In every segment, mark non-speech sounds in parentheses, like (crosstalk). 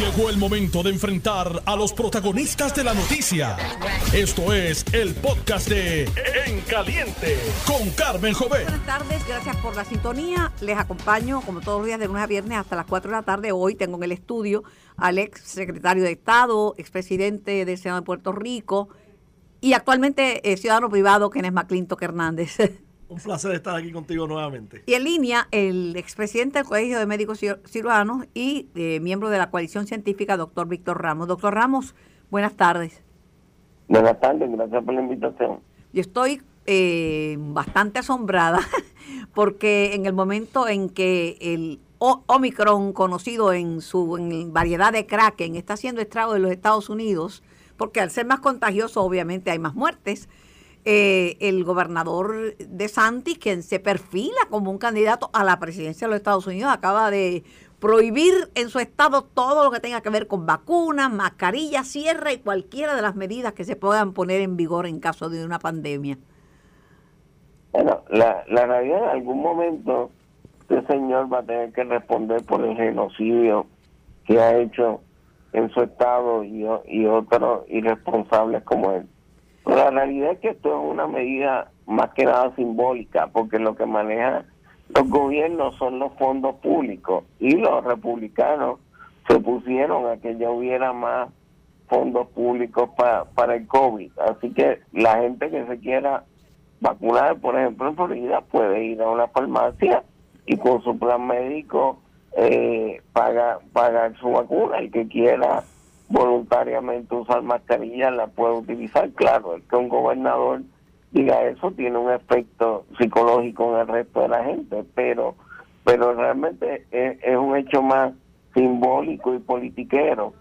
Llegó el momento de enfrentar a los protagonistas de la noticia. Esto es el podcast de En Caliente con Carmen Jovet. Buenas tardes, gracias por la sintonía. Les acompaño como todos los días de lunes a viernes hasta las 4 de la tarde. Hoy tengo en el estudio al ex secretario de Estado, expresidente del Senado de Puerto Rico y actualmente eh, ciudadano privado, Kenneth McClintock Hernández. (laughs) Un placer estar aquí contigo nuevamente. Y en línea, el expresidente del Colegio de Médicos Cirujanos y eh, miembro de la coalición científica, doctor Víctor Ramos. Doctor Ramos, buenas tardes. Buenas tardes, gracias por la invitación. Yo estoy eh, bastante asombrada (laughs) porque en el momento en que el Omicron, conocido en su en variedad de Kraken, está haciendo estrago en los Estados Unidos, porque al ser más contagioso obviamente hay más muertes, eh, el gobernador de Santis, quien se perfila como un candidato a la presidencia de los Estados Unidos, acaba de prohibir en su estado todo lo que tenga que ver con vacunas, mascarillas, cierre y cualquiera de las medidas que se puedan poner en vigor en caso de una pandemia. Bueno, la, la realidad en algún momento este señor va a tener que responder por el genocidio que ha hecho en su estado y, y otros irresponsables como él. La realidad es que esto es una medida más que nada simbólica, porque lo que maneja los gobiernos son los fondos públicos y los republicanos se opusieron a que ya hubiera más fondos públicos para, para el COVID. Así que la gente que se quiera vacunar, por ejemplo, en Florida, puede ir a una farmacia y con su plan médico eh, pagar, pagar su vacuna. El que quiera voluntariamente usar mascarilla la puede utilizar. Claro, el que un gobernador diga eso tiene un efecto psicológico en el resto de la gente, pero pero realmente es, un hecho más simbólico y politiquero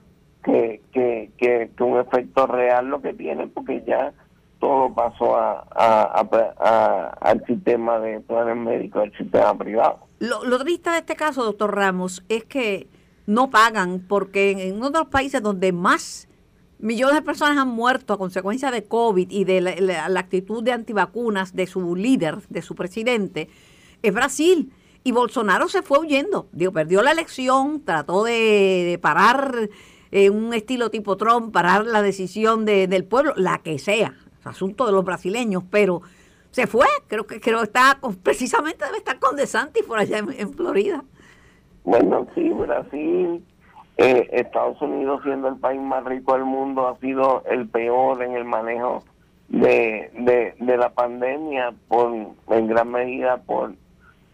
que, que, que, un efecto real lo que tiene, porque ya todo pasó a, a, al sistema de planes médicos, al sistema privado. Lo triste de este caso, doctor Ramos, es que no pagan porque en uno de los países donde más millones de personas han muerto a consecuencia de COVID y de la, actitud de antivacunas de su líder, de su presidente, es Brasil. Y Bolsonaro se fue huyendo. Digo, perdió la elección, trató de, parar en un estilo tipo Trump, parar la decisión del pueblo, la que sea, asunto de los brasileños, pero se fue. Creo que creo está precisamente debe estar con DeSantis por allá en Florida. Bueno, sí, Brasil, eh, Estados Unidos siendo el país más rico del mundo ha sido el peor en el manejo de, de, la pandemia por en gran medida por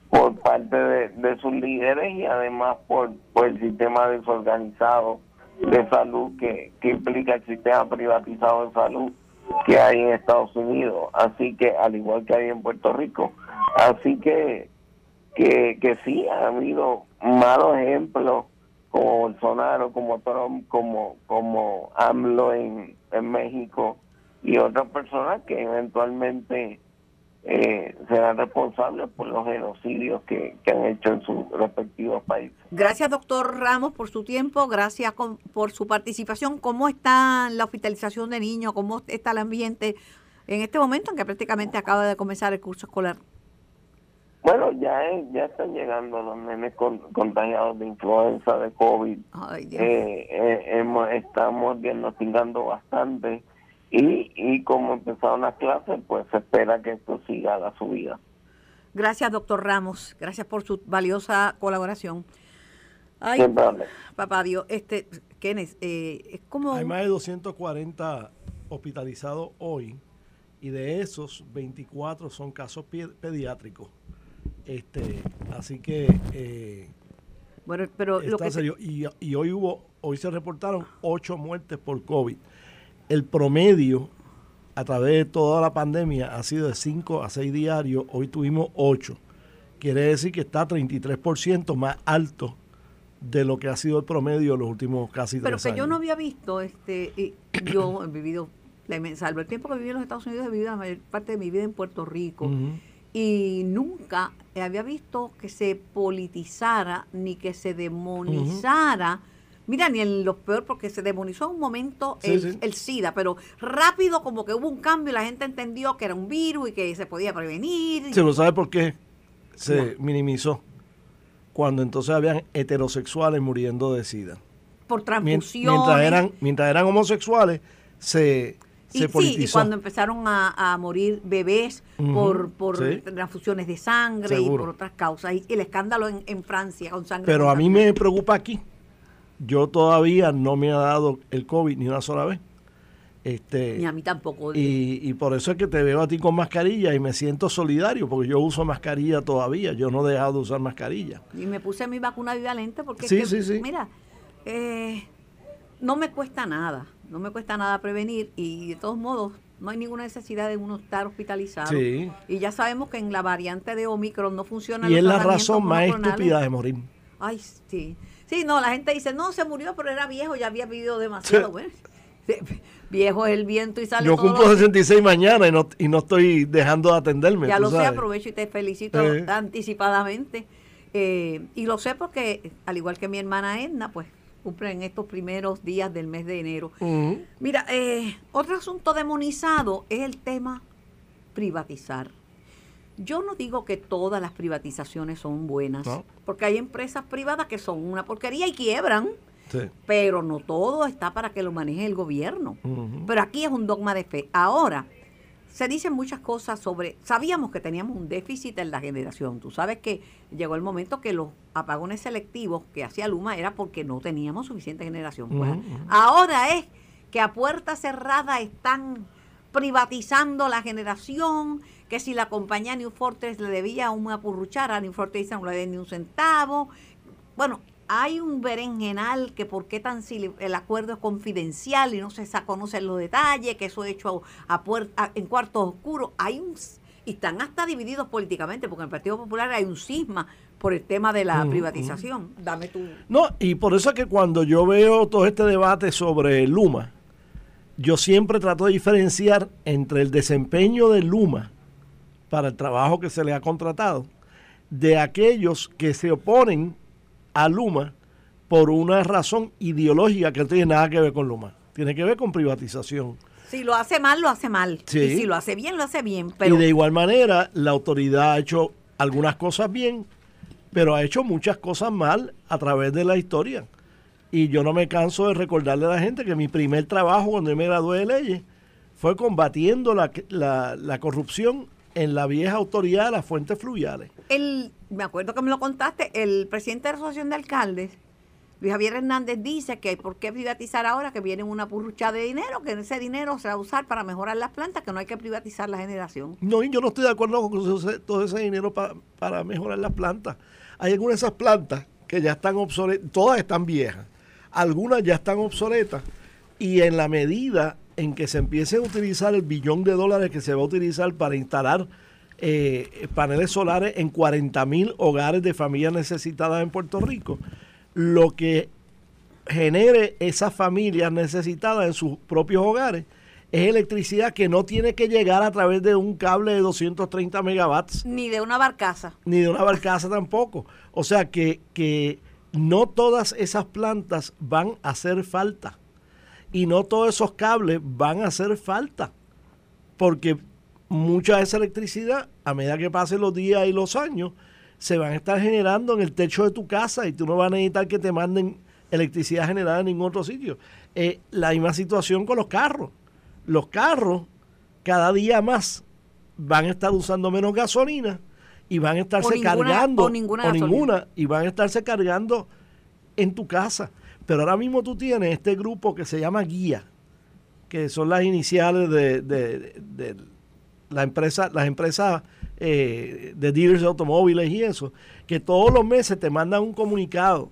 por parte de, sus líderes y además por, por el sistema desorganizado de salud que, que implica el sistema privatizado de salud que hay en Estados Unidos, así que al igual que hay en Puerto Rico, así que que, que sí ha habido malos ejemplos como Bolsonaro, como Trump, como, como AMLO en, en México y otras personas que eventualmente eh, serán responsables por los genocidios que, han hecho en sus respectivos países. Gracias, doctor Ramos, por su tiempo, gracias por su participación. ¿Cómo está la hospitalización de niños? ¿Cómo está el ambiente en este momento en que prácticamente acaba de comenzar el curso escolar? Bueno, ya ya están llegando los nenes contagiados de influenza, de COVID. Eh, eh, estamos diagnosticando bastante y, y como empezaron las clases, pues se espera que esto siga la subida. Gracias, doctor Ramos. Gracias por su valiosa colaboración. Ay, papá Dios, este, Kenneth, eh, es como... Hay más de 240 hospitalizados hoy y de esos 24 son casos pediátricos. Este, así que eh, bueno, pero lo que y, y, hoy hubo, hoy se reportaron ocho muertes por COVID. El promedio a través de toda la pandemia ha sido de 5 a 6 diarios, hoy tuvimos 8. Quiere decir que está 33% más alto de lo que ha sido el promedio en los últimos casi Pero que yo no había visto, este, (coughs) yo he vivido, salvo el tiempo que viví en los Estados Unidos, he vivido la mayor parte de mi vida en Puerto Rico y nunca había visto que se politizara ni que se demonizara. Mira, ni en lo peor, porque se demonizó en un momento el, SIDA, pero rápido como que hubo un cambio y la gente entendió que era un virus y que se podía prevenir. ¿Se lo sabe por qué se minimizó? Cuando entonces habían heterosexuales muriendo de SIDA. por transfusiones. Mientras eran, mientras eran homosexuales, se, Y, se sí, y cuando empezaron a, a morir bebés por, por sí. transfusiones de sangre y por otras causas. Y el escándalo en, en Francia con sangre. Pero a mí me preocupa aquí. Yo todavía no me ha dado el COVID ni una sola vez. Este, Ni a mí tampoco. y, y por eso es que te veo a ti con mascarilla y me siento solidario, porque yo uso mascarilla todavía. Yo no he dejado de usar mascarilla. Y me puse mi vacuna bivalente porque, es Sí, que, sí, sí. mira, eh, no me cuesta nada, no me cuesta nada prevenir y de todos modos no hay ninguna necesidad de uno estar hospitalizado. Sí. Y ya sabemos que en la variante de Omicron no funciona. Y es la razón más estúpida de morir. Ay, sí. Sí, no, la gente dice, no, se murió, pero era viejo, ya había vivido demasiado. Bueno, (laughs) viejo es el viento y sale Yo todo cumplo lo- 66 mañana y no, y no estoy dejando de atenderme. Ya lo sé, aprovecho y te felicito Sí. anticipadamente. Eh, y lo sé porque, al igual que mi hermana Edna, pues cumple en estos primeros días del mes de enero. Mira, eh, otro asunto demonizado es el tema privatizar. Yo no digo que todas las privatizaciones son buenas, No. porque hay empresas privadas que son una porquería y quiebran, Sí. pero no todo está para que lo maneje el gobierno. Ujú. Pero aquí es un dogma de fe. Ahora, se dicen muchas cosas sobre, sabíamos que teníamos un déficit en la generación. Tú sabes que llegó el momento que los apagones selectivos que hacía Luma era porque no teníamos suficiente generación. Pues. Ahora es que a puerta cerrada están privatizando la generación, que si la compañía New Fortress le debía una purruchara, a New Fortress no le deben ni un centavo. Bueno, hay un berenjenal que por qué tan si el acuerdo es confidencial y no se conocen los detalles, que eso es hecho a, a- en cuartos oscuros. Hay un y están hasta divididos políticamente, porque en el Partido Popular hay un cisma por el tema de la privatización. Dame tu No, y por eso es que cuando yo veo todo este debate sobre Luma, yo siempre trato de diferenciar entre el desempeño de Luma para el trabajo que se le ha contratado de aquellos que se oponen a Luma por una razón ideológica que no tiene nada que ver con Luma, tiene que ver con privatización. Si lo hace mal, lo hace mal. Sí. Y si lo hace bien, lo hace bien. Pero y de igual manera, la autoridad ha hecho algunas cosas bien, pero ha hecho muchas cosas mal a través de la historia. Y yo no me canso de recordarle a la gente que mi primer trabajo cuando yo me gradué de leyes fue combatiendo la, la- la corrupción en la vieja autoridad de las fuentes fluviales. el, me acuerdo que me lo contaste, el presidente de la Asociación de Alcaldes, Luis Javier Hernández, dice que por qué privatizar ahora, que viene una purrucha de dinero, que ese dinero se va a usar para mejorar las plantas, que no hay que privatizar la generación. No, y yo no estoy de acuerdo con ese- todo ese dinero pa- para mejorar las plantas. Hay algunas de esas plantas que ya están obsoletas, todas están viejas, algunas ya están obsoletas, y en la medida en que se empiece a utilizar el billón de dólares que se va a utilizar para instalar eh, paneles solares en 40 mil hogares de familias necesitadas en Puerto Rico, lo que genere esas familias necesitadas en sus propios hogares es electricidad que no tiene que llegar a través de un cable de 230 megawatts Ni de una barcaza. ni de una barcaza tampoco. O sea que, que no todas esas plantas van a hacer falta y no todos esos cables van a hacer falta porque mucha de esa electricidad a medida que pasen los días y los años se van a estar generando en el techo de tu casa y tú no vas a necesitar que te manden electricidad generada en ningún otro sitio. Eh, la misma situación con los carros. Los carros cada día más van a estar usando menos gasolina y van a estarse ninguna- cargando o ninguna gasolina. ninguna, y van a estarse cargando en tu casa. Pero ahora mismo tú tienes este grupo que se llama Guía, que son las iniciales de, de- de- de la empresa, las empresas eh, de dealers de automóviles y eso, que todos los meses te mandan un comunicado.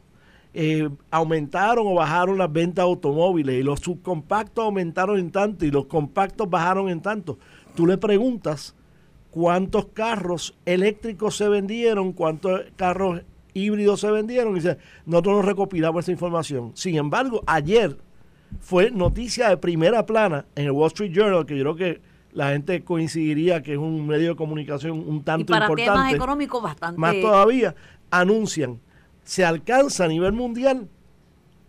eh, aumentaron o bajaron las ventas de automóviles y los subcompactos aumentaron en tanto y los compactos bajaron en tanto. Tú le preguntas cuántos carros eléctricos se vendieron, cuántos carros híbridos se vendieron y dice, nosotros no recopilamos esa información. Sin embargo, ayer fue noticia de primera plana en el Wall Street Journal, que yo creo que la gente coincidiría que es un medio de comunicación un Y tanto para importante. temas económicos bastante... Más todavía, anuncian, se alcanza a nivel mundial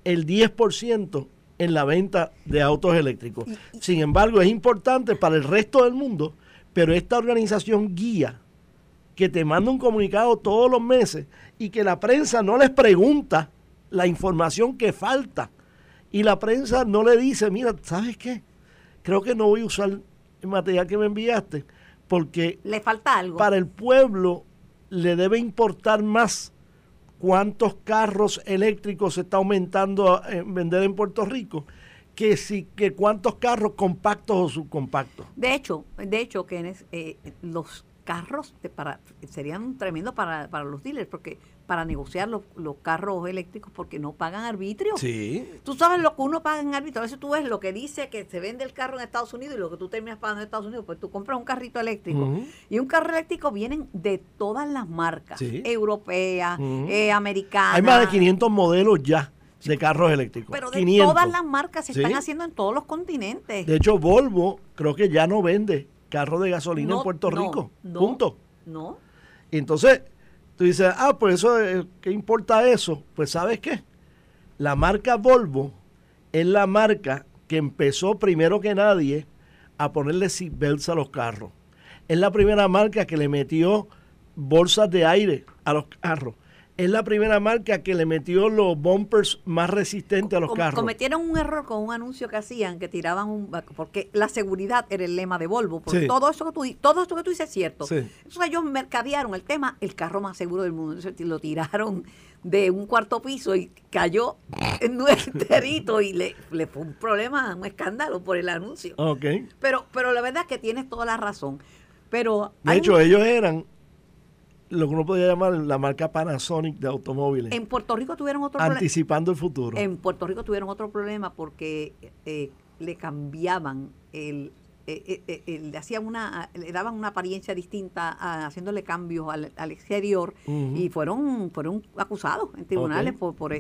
el 10% en la venta de autos eléctricos. Sin embargo, es importante para el resto del mundo, pero esta organización guía que te manda un comunicado todos los meses y que la prensa no les pregunta la información que falta. Y la prensa no le dice, mira, ¿sabes qué? Creo que no voy a usar material que me enviaste porque Le falta algo. para el pueblo le debe importar más cuántos carros eléctricos se está aumentando a- en vender en Puerto Rico que si que cuántos carros compactos o subcompactos. De hecho, de hecho, que eh, los carros de para, serían tremendos para, para los dealers, porque para negociar los, los carros eléctricos, porque no pagan arbitrio. Sí. Tú sabes lo que uno paga en arbitrio. A veces tú ves lo que dice que se vende el carro en Estados Unidos y lo que tú terminas pagando en Estados Unidos. Pues tú compras un carrito eléctrico. Y un carro eléctrico vienen de todas las marcas. Sí. Europeas, eh, americanas. Hay más de 500 modelos ya de carros eléctricos. Pero de 500. todas las marcas se Sí. están haciendo en todos los continentes. De hecho, Volvo creo que ya no vende carros de gasolina No, en Puerto no, Rico. no, Punto. No. Y entonces, tú dices, ah, pues eso, eh, ¿qué importa eso? Pues sabes qué? La marca Volvo es la marca que empezó primero que nadie a ponerle seatbelts a los carros. Es la primera marca que le metió bolsas de aire a los carros. Es la primera marca que le metió los bumpers más resistentes a los Com- carros. Cometieron un error con un anuncio que hacían, que tiraban un... porque la seguridad era el lema de Volvo. Porque Sí. todo eso que tú todo esto que tú dices es cierto. Sí. Entonces ellos mercadearon el tema, el carro más seguro del mundo. Entonces lo tiraron de un cuarto piso y cayó en un enterito y le, le fue un problema, un escándalo por el anuncio. Ok. Pero, pero la verdad es que tienes toda la razón. Pero De hecho, un- ellos eran lo que uno podría llamar la marca Panasonic de automóviles, en Puerto Rico tuvieron otro problema. anticipando el futuro. En Puerto Rico tuvieron otro problema porque eh, le cambiaban el, eh, eh, eh, le hacían una, le daban una apariencia distinta, a- haciéndole cambios al, al exterior y fueron, fueron acusados en tribunales por, por,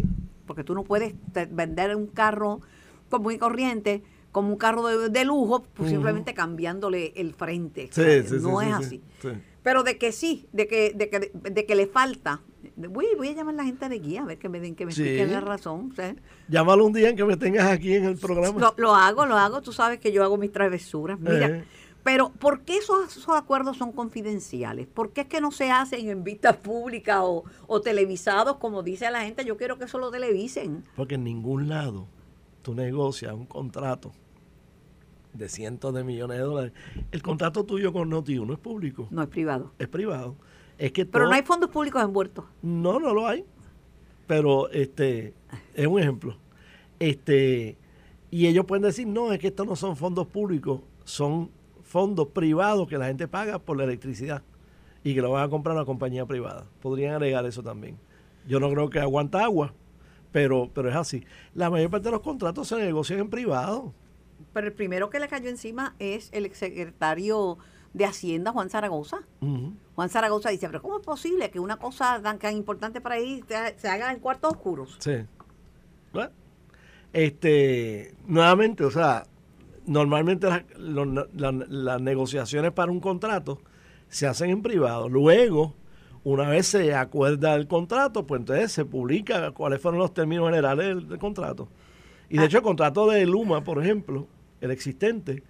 porque tú no puedes vender un carro común y corriente como un carro de, de lujo, pues simplemente cambiándole el frente. Sí, sí, no sí, es sí, así. Sí. Pero de que sí, de que, de que, de que le falta. Voy, voy a llamar a la gente de guía a ver que me, den- que me Sí. expliquen la razón. ¿sabes? Llámalo un día en que me tengas aquí en el programa. Lo, lo hago, lo hago. Tú sabes que yo hago mis travesuras. Mira, Eh. pero ¿por qué esos, esos acuerdos son confidenciales? ¿Por qué es que no se hacen en vistas públicas o, o televisados como dice la gente? Yo quiero que eso lo televisen. Porque en ningún lado tú negocias un contrato de cientos de millones de dólares. El contrato tuyo con Noti1 es público, No es privado. es privado. Es que Pero todo- no hay fondos públicos envueltos. No, no lo hay. Pero este es un ejemplo. Este y ellos pueden decir, "No, es que estos no son fondos públicos, son fondos privados que la gente paga por la electricidad y que lo van a comprar una compañía privada." Podrían alegar eso también. Yo no creo que aguanta agua, pero pero es así. La mayor parte de los contratos se negocian en privado. Pero el primero que le cayó encima es el exsecretario de Hacienda, Juan Zaragoza. Juan Zaragoza dice, pero ¿cómo es posible que una cosa tan, tan importante para ahí se, se haga en cuartos oscuros? Sí. Bueno, este, nuevamente, o sea, normalmente las, lo- la- las negociaciones para un contrato se hacen en privado. Luego, una vez se acuerda el contrato, pues entonces se publica cuáles fueron los términos generales del, del contrato. Y de Ah. hecho, el contrato de Luma, por ejemplo, el existente,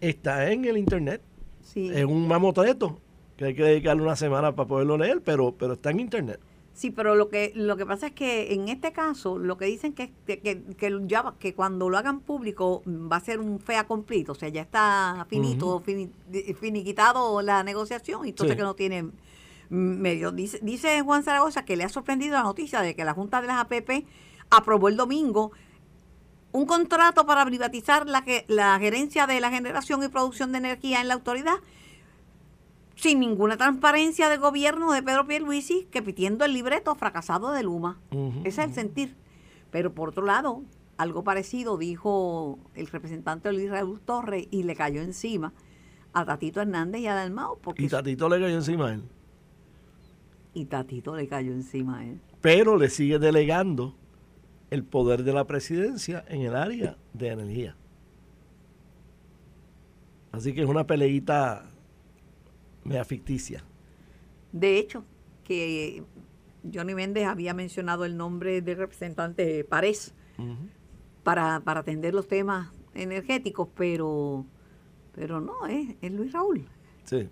está en el internet. Sí. Es un mamotreto que hay que dedicarle una semana para poderlo leer, pero, pero está en internet. Sí, pero lo que lo que pasa es que en este caso lo que dicen que que, que, ya que cuando lo hagan público va a ser un fea completo, o sea, ya está finito, fini- di- finiquitado la negociación y entonces Sí. que no tiene mm, medio. Dice, dice Juan Zaragoza que le ha sorprendido la noticia de que la Junta de las APP aprobó el domingo un contrato para privatizar la, la gerencia de la generación y producción de energía en la autoridad sin ninguna transparencia del gobierno de Pedro Pierluisi, que pitiendo el libreto fracasado de Luma. Ese es el sentir. Pero por otro lado, algo parecido dijo el representante Luis Raúl Torres y le cayó encima a Tatito Hernández y a Dalmao, porque Y Tatito le cayó encima a él. y Tatito le cayó encima a él. pero le sigue delegando el poder de la presidencia en el área de energía. Así que es una peleita mea ficticia. De hecho, que Johnny Méndez había mencionado el nombre del representante Párez para, para atender los temas energéticos, pero pero no, es, es Luis Raúl. Sí.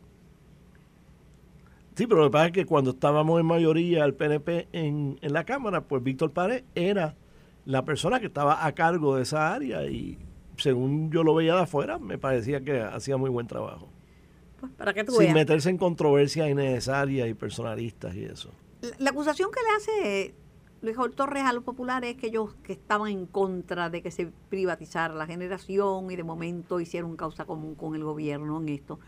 Sí, pero lo que pasa es que cuando estábamos en mayoría el PNP en, en la Cámara, pues Víctor Pared era la persona que estaba a cargo de esa área y según yo lo veía de afuera, me parecía que hacía muy buen trabajo. Pues para que tú Sin veas. meterse en controversias innecesarias y personalistas y eso. La, la acusación que le hace Luis Jorge Torres a los populares es que ellos que estaban en contra de que se privatizara la generación y de momento hicieron causa común con el gobierno en esto.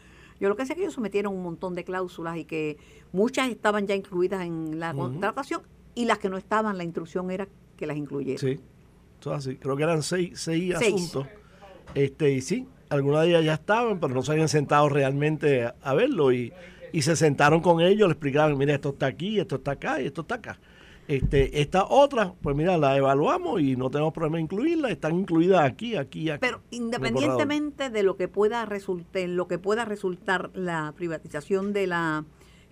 Yo lo que sé es que ellos sometieron un montón de cláusulas y que muchas estaban ya incluidas en la contratación y las que no estaban, la instrucción era que las incluyeran. Sí, eso es así. Creo que eran seis, seis, Seis. asuntos. Este, y sí, algunas de ellas ya estaban, pero no se habían sentado realmente a, a verlo. Y, y se sentaron con ellos, le explicaban, mira, esto está aquí, esto está acá y esto está acá. Este, esta otra, pues mira, la evaluamos y no tenemos problema en incluirla, están incluidas aquí, aquí aquí. Pero independientemente de lo que pueda resultar, lo que pueda resultar la privatización de la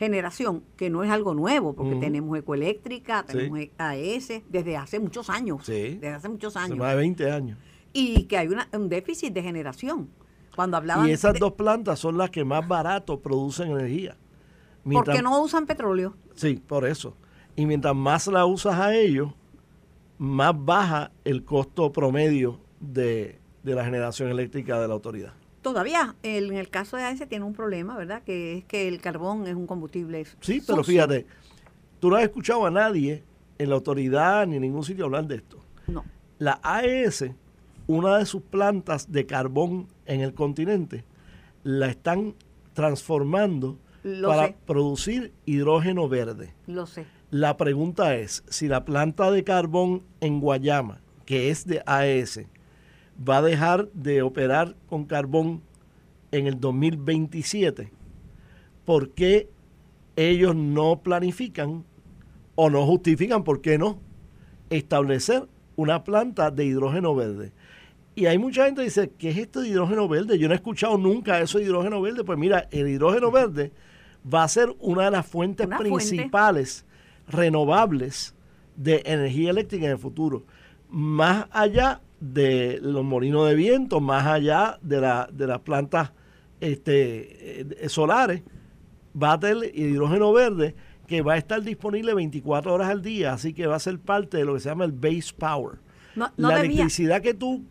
generación, que no es algo nuevo, porque tenemos ecoeléctrica, Sí. tenemos AES desde hace muchos años, Sí. desde hace muchos Hace años, más de 20 años. y que hay una- un déficit de generación. Cuando hablaban Y esas de- dos plantas son las que más barato producen energía. ¿por Mientras- qué no usan petróleo? Sí, por eso. Y mientras más la usas a ellos, más baja el costo promedio de, de la generación eléctrica de la autoridad. Todavía, el- en el caso de AES tiene un problema, ¿verdad? Que es que el carbón es un combustible Sí, pero fíjate, tú no has escuchado a nadie en la autoridad ni en ningún sitio hablar de esto. No. La AES, una de sus plantas de carbón en el continente, la están transformando Lo para sé. producir hidrógeno verde. Lo sé. La pregunta es, si la planta de carbón en Guayama, que es de AES, va a dejar de operar con carbón en el 2027, ¿por qué ellos no planifican o no justifican, por qué no, establecer una planta de hidrógeno verde? Y hay mucha gente que dice, ¿qué es esto de hidrógeno verde? Yo no he escuchado nunca eso de hidrógeno verde. Pues mira, el hidrógeno verde va a ser una de las fuentes Una fuente. principales renovables de energía eléctrica en el futuro. Más allá de los molinos de viento, más allá de, la, de las plantas este, eh, solares, va a tener hidrógeno verde que va a estar disponible 24 horas al día, así que va a ser parte de lo que se llama el base power. No, no la debía- electricidad que tú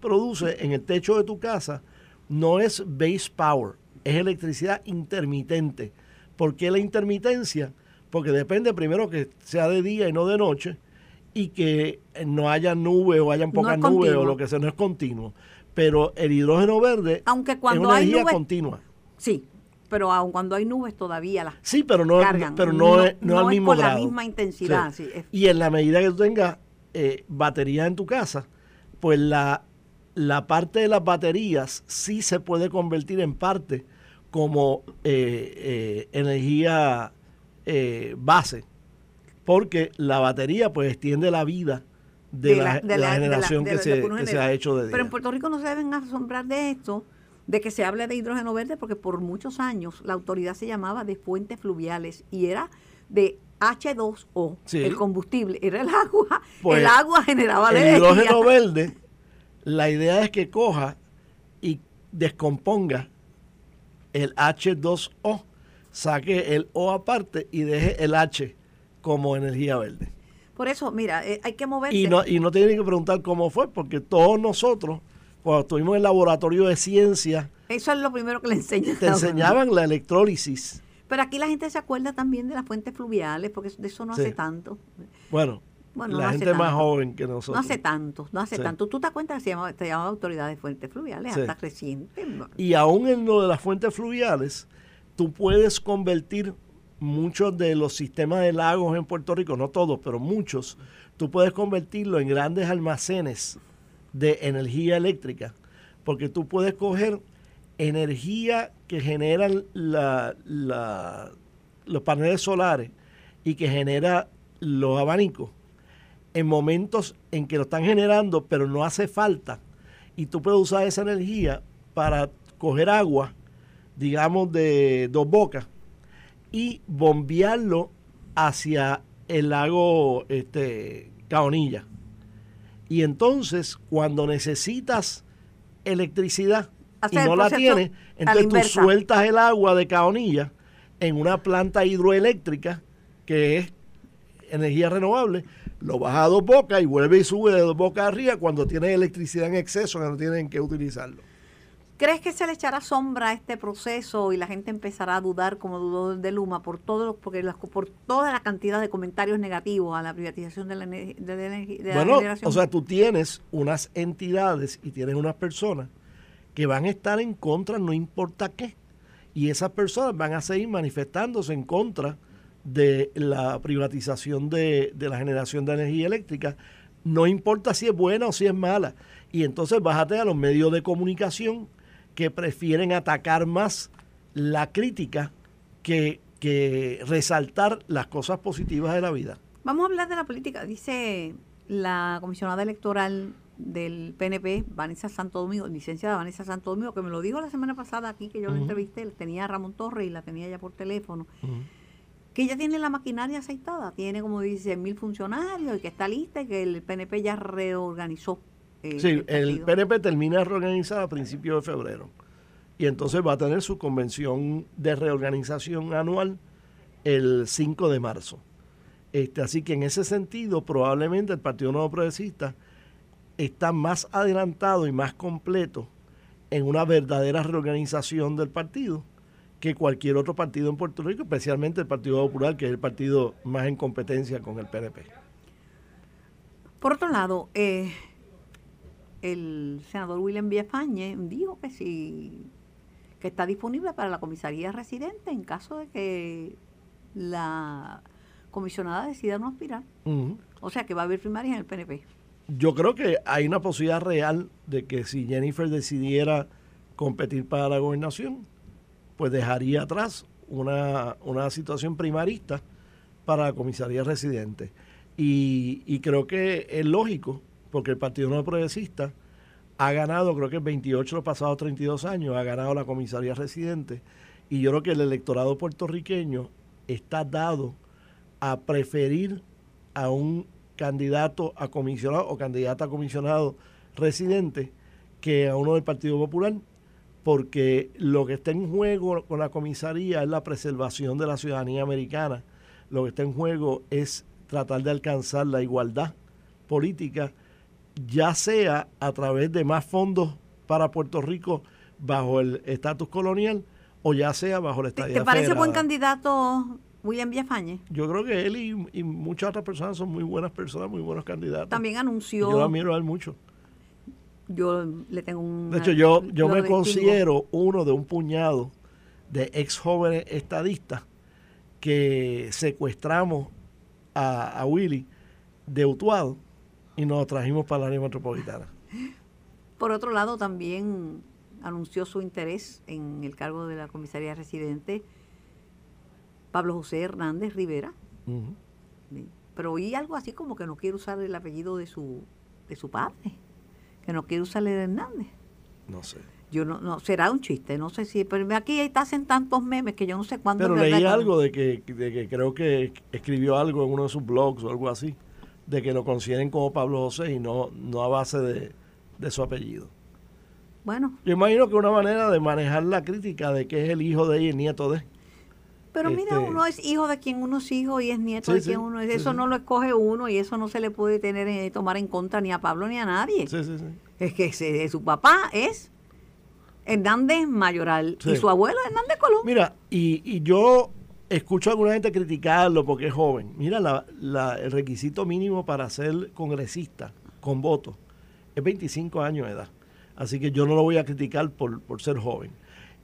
produces en el techo de tu casa no es base power, es electricidad intermitente. ¿Por qué la intermitencia? Porque depende primero que sea de día y no de noche y que no haya nubes o hayan No pocas es nubes o lo que sea, no es continuo. Pero el hidrógeno verde Aunque es cuando una hay energía nubes- continua. Sí, pero aun cuando hay nubes todavía las Sí, pero no, cargan. pero no, es, no, al mismo con grado. la misma intensidad. Sí. sí, es- Y en la medida que tú tengas eh, baterías en tu casa, pues la, la parte de las baterías sí se puede convertir en parte como eh, eh, energía eh, base, porque la batería pues extiende la vida de, la, de la generación de que, se, que ha hecho de día. Pero en Puerto Rico no se deben asombrar de esto, de que se hable de hidrógeno verde, porque por muchos años la autoridad se llamaba de fuentes fluviales y era de H2O, Sí. el combustible, era el agua, Pues, el agua generaba la el hidrógeno verde, la idea es que coja y descomponga el H2O, saque el O aparte y deje el H como energía verde. Por eso, mira, eh, hay que moverse. Y no, y no tienen que preguntar cómo fue, porque todos nosotros, cuando estuvimos en el laboratorio de ciencia, Eso es lo primero que le enseñan. te enseñaban la electrólisis. Pero aquí la gente se acuerda también de las fuentes fluviales, porque de eso no Sí. hace tanto. Bueno, Bueno, no la gente más joven que nosotros. No hace tanto, no hace Sí. tanto. ¿Tú te acuerdas que se llamaba, se llamaba Autoridad de Fuentes Fluviales? Sí. Hasta reciente. Y aún en lo de las fuentes fluviales, tú puedes convertir muchos de los sistemas de lagos en Puerto Rico, no todos, pero muchos, tú puedes convertirlo en grandes almacenes de energía eléctrica, porque tú puedes coger energía que generan la- la- los paneles solares y que genera los abanicos en momentos en que lo están generando, pero no hace falta. Y tú puedes usar esa energía para coger agua, digamos, de dos bocas y bombearlo hacia el lago este, Caonilla. Y entonces, cuando necesitas electricidad y Hacer no la tienes, la entonces tú sueltas el agua de Caonilla en una planta hidroeléctrica que es energía renovable, lo baja a dos bocas y vuelve y sube de dos bocas arriba cuando tiene electricidad en exceso que no tienen que utilizarlo. ¿Crees que se le echará sombra a este proceso y la gente empezará a dudar como dudó de Luma por todo porque por toda la cantidad de comentarios negativos a la privatización de la, energía de bueno, o sea, tú tienes unas entidades y tienes unas personas que van a estar en contra no importa qué. Y esas personas van a seguir manifestándose en contra de la privatización de, de la generación de energía eléctrica, no importa si es buena o si es mala. Y entonces bájate a los medios de comunicación que prefieren atacar más la crítica que, resaltar las cosas positivas de la vida. Vamos a hablar de la política. Dice la comisionada electoral del PNP, Vanessa Santo Domingo, licenciada Vanessa Santo Domingo, que me lo dijo la semana pasada aquí, que yo la entrevisté, tenía a Ramón Torres y la tenía ya por teléfono, que ella tiene la maquinaria aceitada, tiene como dice mil funcionarios y que está lista y que el PNP ya reorganizó eh, sí, el, PNP termina reorganizado a principios de febrero. Y entonces va a tener su convención de reorganización anual el 5 de marzo. Este, así que en ese sentido, probablemente el Partido Nuevo Progresista está más adelantado y más completo en una verdadera reorganización del partido que cualquier otro partido en Puerto Rico, especialmente el Partido Popular, que es el partido más en competencia con el PNP. Por otro lado, eh, el senador William Villafañe dijo que si que está disponible para la comisaría residente en caso de que la comisionada decida no aspirar. O sea que va a haber primarias en el PNP. Yo creo que hay una posibilidad real de que si Jennifer decidiera competir para la gobernación, pues dejaría atrás una, una situación primarista para la comisaría residente. Y, y creo que es lógico porque el Partido No Progresista ha ganado, creo que 28 los pasados 32 años, ha ganado la comisaría residente. Y yo creo que el electorado puertorriqueño está dado a preferir a un candidato a comisionado o candidata a comisionado residente que a uno del Partido Popular, porque lo que está en juego con la comisaría es la preservación de la ciudadanía americana. Lo que está en juego es tratar de alcanzar la igualdad política ya sea a través de más fondos para Puerto Rico bajo el estatus colonial o ya sea bajo el estatus ¿Te parece buen candidato William Villafañe? Yo creo que él y, muchas otras personas son muy buenas personas, muy buenos candidatos. También anunció... Yo lo admiro a él mucho. Yo le tengo un... De hecho, yo, yo me considero uno de un puñado de ex jóvenes estadistas que secuestramos a, a Willy de Utuado y nos trajimos para la área metropolitana. Por otro lado, también anunció su interés en el cargo de la comisaría residente Pablo José Hernández Rivera. Pero oí algo así como que no quiere usar el apellido de su, de su padre, que no quiere usar el Hernández. No sé. Yo no, no, será un chiste, no sé si, pero aquí hacen tantos memes que yo no sé cuándo. Pero leí algo de que, de que creo que escribió algo en uno de sus blogs o algo así de que lo consideren como Pablo José y no, no a base de, su apellido. Bueno. Yo imagino que una manera de manejar la crítica de que es el hijo de ella y el nieto de. Pero mira, este, uno es hijo de quien uno es hijo y es nieto de quien uno es. eso no lo escoge uno y eso no se le puede tener eh, tomar en contra ni a Pablo ni a nadie. Es que su papá es Hernández Mayoral y su abuelo Hernández Colón. Mira, y, y yo escucho a alguna gente criticarlo porque es joven. Mira, el requisito mínimo para ser congresista con voto es 25 años de edad. Así que yo no lo voy a criticar por, ser joven.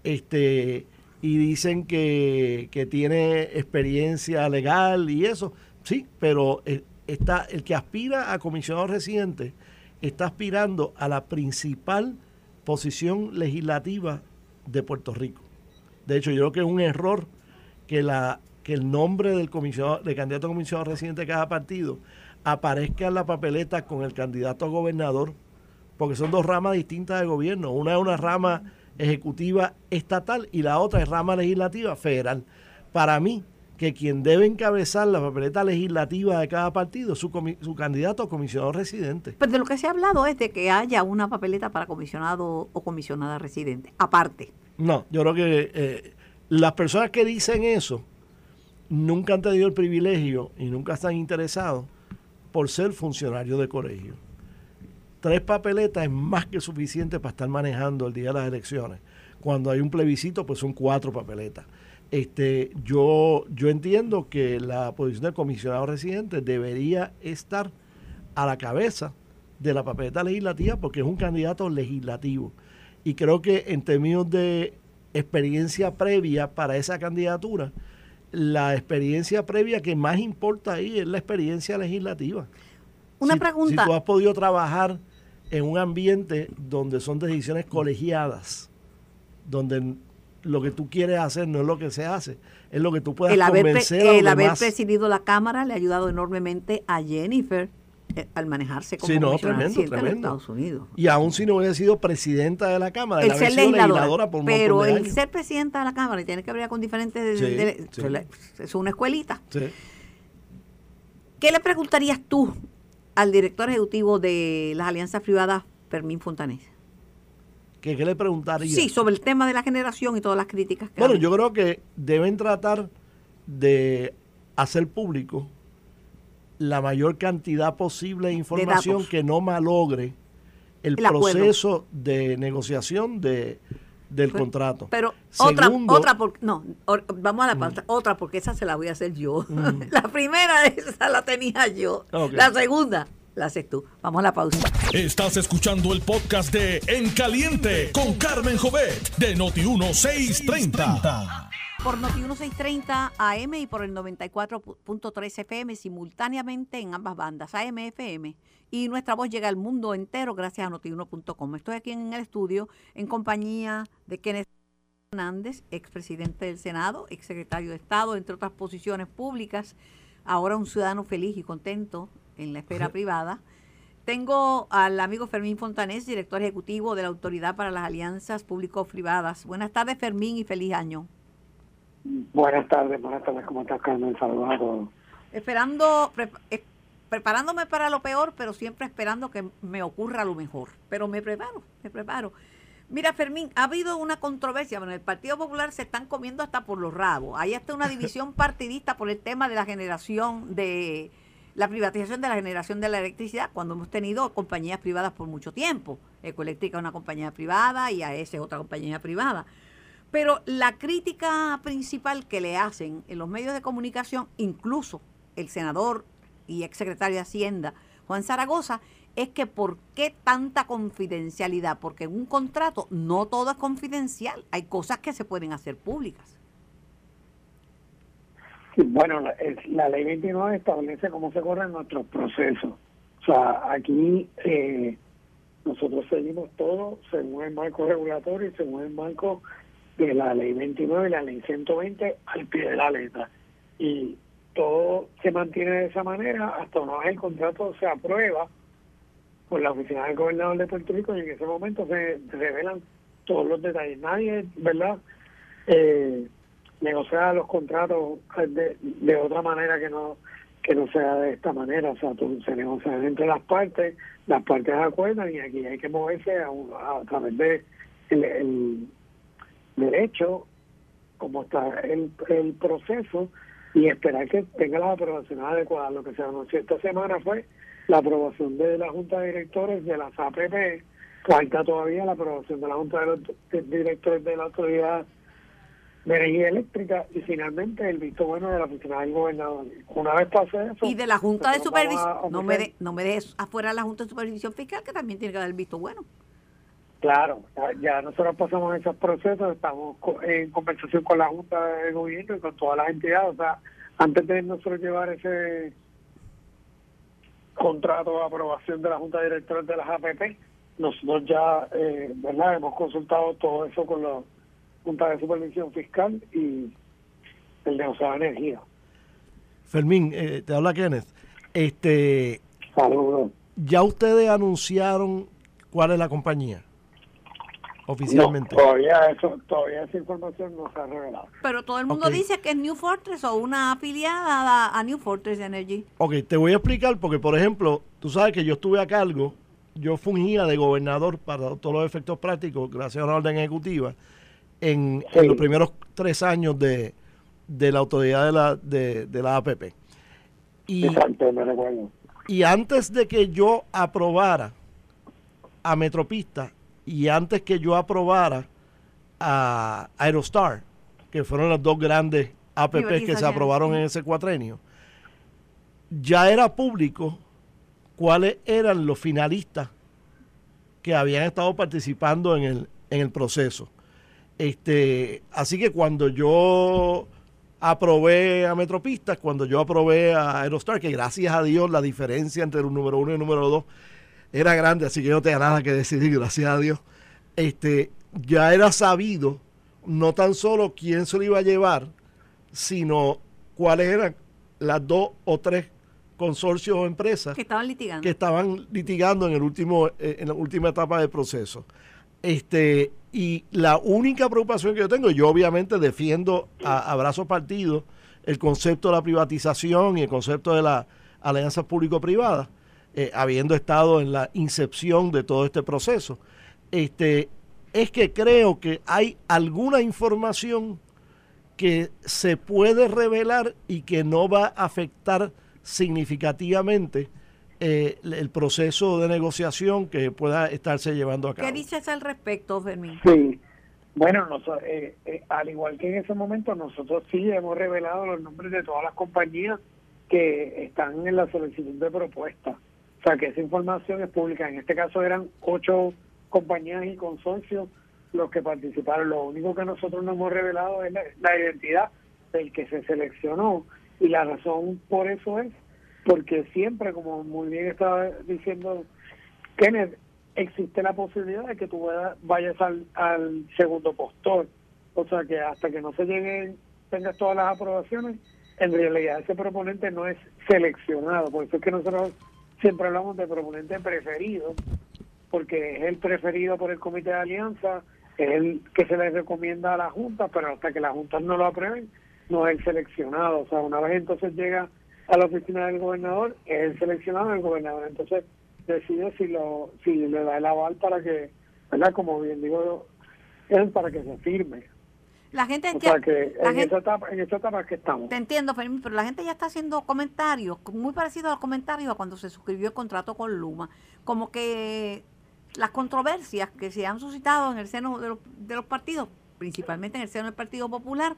Este, y dicen que, tiene experiencia legal y eso. Sí, pero está, el que aspira a comisionado residente está aspirando a la principal posición legislativa de Puerto Rico. De hecho, yo creo que es un error que, la, que el nombre del, comisionado, del candidato a comisionado residente de cada partido aparezca en la papeleta con el candidato a gobernador, porque son dos ramas distintas de gobierno. Una es una rama ejecutiva estatal y la otra es rama legislativa federal. Para mí, que quien debe encabezar la papeleta legislativa de cada partido su, su candidato a comisionado residente. Pero de lo que se ha hablado es de que haya una papeleta para comisionado o comisionada residente, aparte. No, yo creo que eh, Las personas que dicen eso nunca han tenido el privilegio y nunca están interesados por ser funcionarios de colegio. Tres papeletas es más que suficiente para estar manejando el día de las elecciones. Cuando hay un plebiscito, pues son cuatro papeletas. Este, yo, yo entiendo que la posición del comisionado residente debería estar a la cabeza de la papeleta legislativa porque es un candidato legislativo. Y creo que en términos de experiencia previa para esa candidatura, la experiencia previa que más importa ahí es la experiencia legislativa. Una Si- pregunta. Si tú has podido trabajar en un ambiente donde son decisiones colegiadas, donde lo que tú quieres hacer no es lo que se hace, es lo que tú puedas el haber, convencer a los el haber presidido la Cámara le ha ayudado enormemente a Jennifer al manejarse como Sí, no, tremendo, tremendo. Estados Unidos. Y aún si no hubiese sido presidenta de la Cámara, el ser legisladora, legisladora por pero el años. ser presidenta de la Cámara y tiene que hablar con diferentes... Sí, de- sí. Es una escuelita. Sí. ¿Qué le preguntarías tú al director ejecutivo de las alianzas privadas, Fermín Fontanés? ¿Qué, qué le preguntaría? Sí, sobre el tema de la generación y todas las críticas que Bueno, yo creo que deben tratar de hacer público la mayor cantidad posible de información que no malogre el, proceso de negociación de, del contrato. Pero Segundo- otra, otra, por- no, or- vamos a la pausa, otra porque esa se la voy a hacer yo. (laughs) la primera esa la tenía yo. La segunda la haces tú. Vamos a la pausa. Estás escuchando el podcast de En Caliente con Carmen Jovet de Noti1630. Por Noti 1630 AM y por el 94.3 FM simultáneamente en ambas bandas, AM, FM. Y nuestra voz llega al mundo entero gracias a notiuno.com. Estoy aquí en el estudio en compañía de Kenneth Hernández, expresidente del Senado, exsecretario de Estado, entre otras posiciones públicas, ahora un ciudadano feliz y contento en la esfera privada. Tengo al amigo Fermín Fontanés, director ejecutivo de la Autoridad para las Alianzas Público-Privadas. Buenas tardes, Fermín, y feliz año. Buenas tardes, buenas tardes, ¿cómo estás, Carmen? Todos. Esperando, pre- eh, preparándome para lo peor, pero siempre esperando que me ocurra lo mejor. Pero me preparo, me preparo. Mira, Fermín, ha habido una controversia. Bueno, el Partido Popular se están comiendo hasta por los rabos. Hay hasta una división (laughs) partidista por el tema de la generación de la privatización de la generación de la electricidad, cuando hemos tenido compañías privadas por mucho tiempo. Ecoeléctrica es una compañía privada y AES es otra compañía privada. Pero la crítica principal que le hacen en los medios de comunicación, incluso el senador y exsecretario de Hacienda, Juan Zaragoza, es que por qué tanta confidencialidad, porque en un contrato no todo es confidencial, hay cosas que se pueden hacer públicas. Bueno, la ley 29 establece cómo se corren nuestros procesos. O sea, aquí eh, nosotros seguimos todo según el marco regulatorio y según el marco de la ley 29 y la ley 120 al pie de la letra. Y todo se mantiene de esa manera hasta una vez el contrato se aprueba por la oficina del gobernador de Puerto Rico y en ese momento se revelan todos los detalles. Nadie, ¿verdad? Eh, negociar los contratos de, de otra manera que no que no sea de esta manera, o sea, tú, se negocian entre las partes, las partes acuerdan y aquí hay que moverse a, a través de el derecho, como está el, el proceso y esperar que tenga las aprobaciones adecuadas. Lo que se anunció esta semana fue la aprobación de la Junta de Directores de las APP, falta todavía la aprobación de la Junta de los de- Directores de la Autoridad de Energía Eléctrica y finalmente el visto bueno de la oficina del gobernador. Una vez pase eso... Y de la Junta de a Supervisión, no me, de- no me dejes afuera la Junta de Supervisión Fiscal, que también tiene que dar el visto bueno. Claro, ya, nosotros pasamos esos procesos, estamos en conversación con la Junta de Gobierno y con todas las entidades. O sea, antes de nosotros llevar ese contrato de aprobación de la Junta de Directores de las APP, nosotros ya, eh, ¿verdad? Hemos consultado todo eso con la Junta de Supervisión Fiscal y el de Océano Energía. Fermín, eh, te habla Kenneth. Este, Saludos. ¿Ya ustedes anunciaron cuál es la compañía? Oficialmente. No, todavía, eso, todavía esa información no se ha revelado. Pero todo el mundo dice que es New Fortress o una afiliada a, a New Fortress Energy. Ok, te voy a explicar porque, por ejemplo, tú sabes que yo estuve a cargo, yo fungía de gobernador para todos los efectos prácticos, gracias a una orden ejecutiva, en, los primeros tres años de, la autoridad de la, de, la APP. Y, Exacto, me recuerdo. Y antes de que yo aprobara a Metropista y antes que yo aprobara a Aerostar, que fueron las dos grandes APP que se aprobaron en ese cuatrenio, ya era público cuáles eran los finalistas que habían estado participando en el, en el proceso. Este, así que cuando yo aprobé a Metropistas, cuando yo aprobé a Aerostar, que gracias a Dios la diferencia entre el número uno y el número dos era grande, así que no tenía nada que decidir, gracias a Dios. Este, ya era sabido no tan solo quién se lo iba a llevar, sino cuáles eran las dos o tres consorcios o empresas que estaban litigando, que estaban litigando en el último eh, en la última etapa del proceso. Este, y la única preocupación que yo tengo, yo obviamente defiendo a, a brazos partidos el concepto de la privatización y el concepto de la alianza público-privada, eh, habiendo estado en la incepción de todo este proceso. Este, es que creo que hay alguna información que se puede revelar y que no va a afectar significativamente eh, el proceso de negociación que pueda estarse llevando a cabo. ¿Qué dices al respecto, Fermín? Sí, bueno, eh, eh, al igual que en ese momento, nosotros sí hemos revelado los nombres de todas las compañías que están en la solicitud de propuesta. O sea, que esa información es pública. En este caso eran ocho compañías y consorcios los que participaron. Lo único que nosotros no hemos revelado es la identidad del que se seleccionó. Y la razón por eso es porque siempre, como muy bien estaba diciendo Kenneth, existe la posibilidad de que tú vayas al, al segundo postor. O sea que hasta que no se lleguen, tengas todas las aprobaciones, en realidad ese proponente no es seleccionado. Por eso es que nosotros siempre hablamos de proponente preferido, porque es el preferido por el comité de alianza, es el que se le recomienda a la Junta, pero hasta que la Junta no lo aprueben, no es el seleccionado. O sea, una vez entonces llega a la oficina del gobernador, es el seleccionado del gobernador. Entonces decide si lo si le da el aval para que, ¿verdad? Como bien digo, es para que se firme. La gente o sea que en, esa etapa, en esa etapa que estamos. Te entiendo, Fermín, pero la gente ya está haciendo comentarios, muy parecidos a los comentarios a cuando se suscribió el contrato con Luma. Como que las controversias que se han suscitado en el seno de los, de los partidos, principalmente en el seno del Partido Popular,